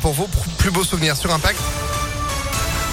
pour vos plus beaux souvenirs sur Impact.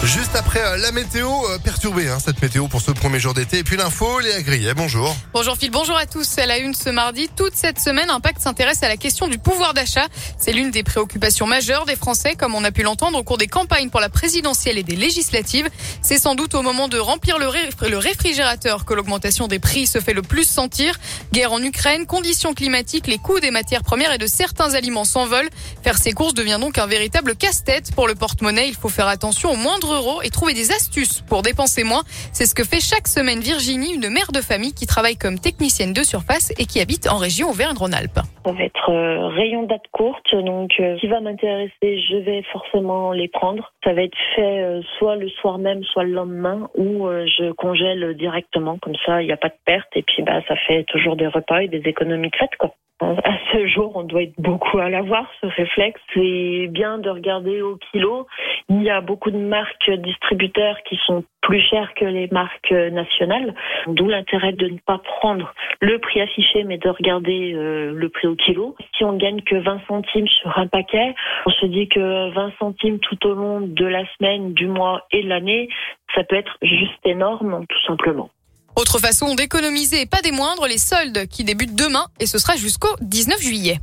Juste après euh, la météo euh, perturbée, hein, cette météo pour ce premier jour d'été. Et puis l'info, Léa Grillet, bonjour. Bonjour Phil, bonjour à tous. À la une ce mardi, toute cette semaine, Impact s'intéresse à la question du pouvoir d'achat. C'est l'une des préoccupations majeures des Français, comme on a pu l'entendre au cours des campagnes pour la présidentielle et des législatives. C'est sans doute au moment de remplir le, le réfrigérateur que l'augmentation des prix se fait le plus sentir. Guerre en Ukraine, conditions climatiques, les coûts des matières premières et de certains aliments s'envolent. Faire ses courses devient donc un véritable casse-tête pour le porte-monnaie. Il faut faire attention au moindre et trouver des astuces pour dépenser moins. C'est ce que fait chaque semaine Virginie, une mère de famille qui travaille comme technicienne de surface et qui habite en région Auvergne-Rhône-Alpes. Ça va être euh, rayon date courte, donc euh, qui va m'intéresser, je vais forcément les prendre. Ça va être fait euh, soit le soir même, soit le lendemain, ou je congèle directement, comme ça il n'y a pas de perte, et puis bah ça fait toujours des repas et des économies de. À ce jour, on doit être beaucoup à l'avoir, ce réflexe. C'est bien de regarder au kilo. Il y a beaucoup de marques distributeurs qui sont plus chères que les marques nationales, d'où l'intérêt de ne pas prendre le prix affiché, mais de regarder euh, le prix au kilo. Si on gagne que 20 centimes sur un paquet, on se dit que 20 centimes tout au long de la semaine, du mois et de l'année, ça peut être juste énorme, tout simplement. Autre façon d'économiser, pas des moindres, les soldes qui débutent demain et ce sera jusqu'au 19 juillet.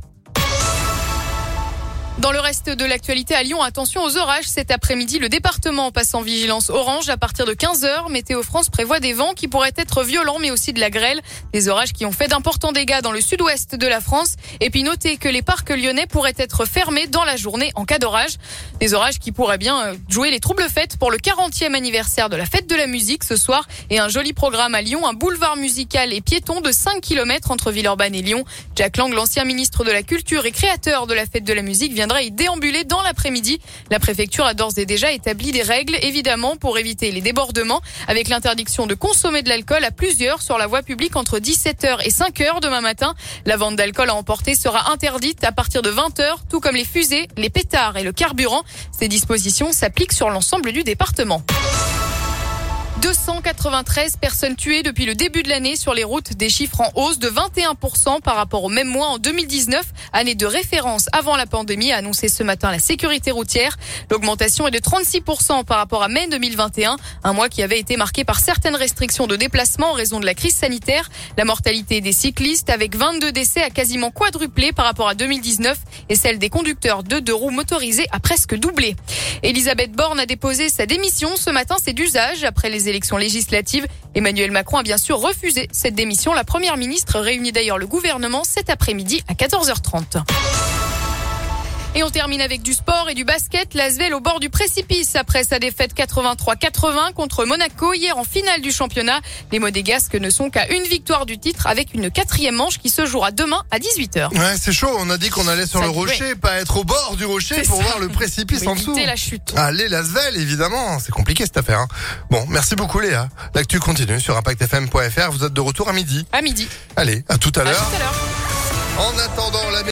Dans le reste de l'actualité à Lyon, attention aux orages. Cet après-midi, le département passe en vigilance orange à partir de 15h. Météo France prévoit des vents qui pourraient être violents, mais aussi de la grêle. Des orages qui ont fait d'importants dégâts dans le sud-ouest de la France. Et puis notez que les parcs lyonnais pourraient être fermés dans la journée en cas d'orage. Des orages qui pourraient bien euh, jouer les troubles fêtes pour le 40e anniversaire de la fête de la musique ce soir. Et un joli programme à Lyon, un boulevard musical et piéton de 5 km entre Villeurbanne et Lyon. Jack Lang, l'ancien ministre de la Culture et créateur de la fête de la musique, viendra y déambuler dans l'après-midi. La préfecture a d'ores et déjà établi des règles, évidemment, pour éviter les débordements, avec l'interdiction de consommer de l'alcool à plusieurs sur la voie publique entre 17h et 5h demain matin. La vente d'alcool à emporter sera interdite à partir de 20h, tout comme les fusées, les pétards et le carburant. Ces dispositions s'appliquent sur l'ensemble du département. 293 personnes tuées depuis le début de l'année sur les routes, des chiffres en hausse de 21% par rapport au même mois en 2019, année de référence avant la pandémie, a annoncé ce matin la sécurité routière. L'augmentation est de 36% par rapport à mai 2021, un mois qui avait été marqué par certaines restrictions de déplacement en raison de la crise sanitaire. La mortalité des cyclistes, avec 22 décès, a quasiment quadruplé par rapport à 2019 et celle des conducteurs de deux roues motorisés a presque doublé. Elisabeth Borne a déposé sa démission ce matin, c'est d'usage après les élections législatives. Emmanuel Macron a bien sûr refusé cette démission. La première ministre réunit d'ailleurs le gouvernement cet après-midi à 14h30. Et on termine avec du sport et du basket. L'Asvel au bord du précipice après sa défaite 83-80 contre Monaco hier en finale du championnat. Les Modégasques ne sont qu'à une victoire du titre avec une quatrième manche qui se jouera demain à 18h. Ouais, c'est chaud. On a dit qu'on allait sur le rocher, pas être au bord du rocher pour voir le précipice en dessous. la chute. Allez, l'Asvel, évidemment. C'est compliqué cette affaire. Hein. Bon, merci beaucoup Léa. L'actu continue sur impactfm.fr. Vous êtes de retour à midi. À midi. Allez, à tout à l'heure. En attendant la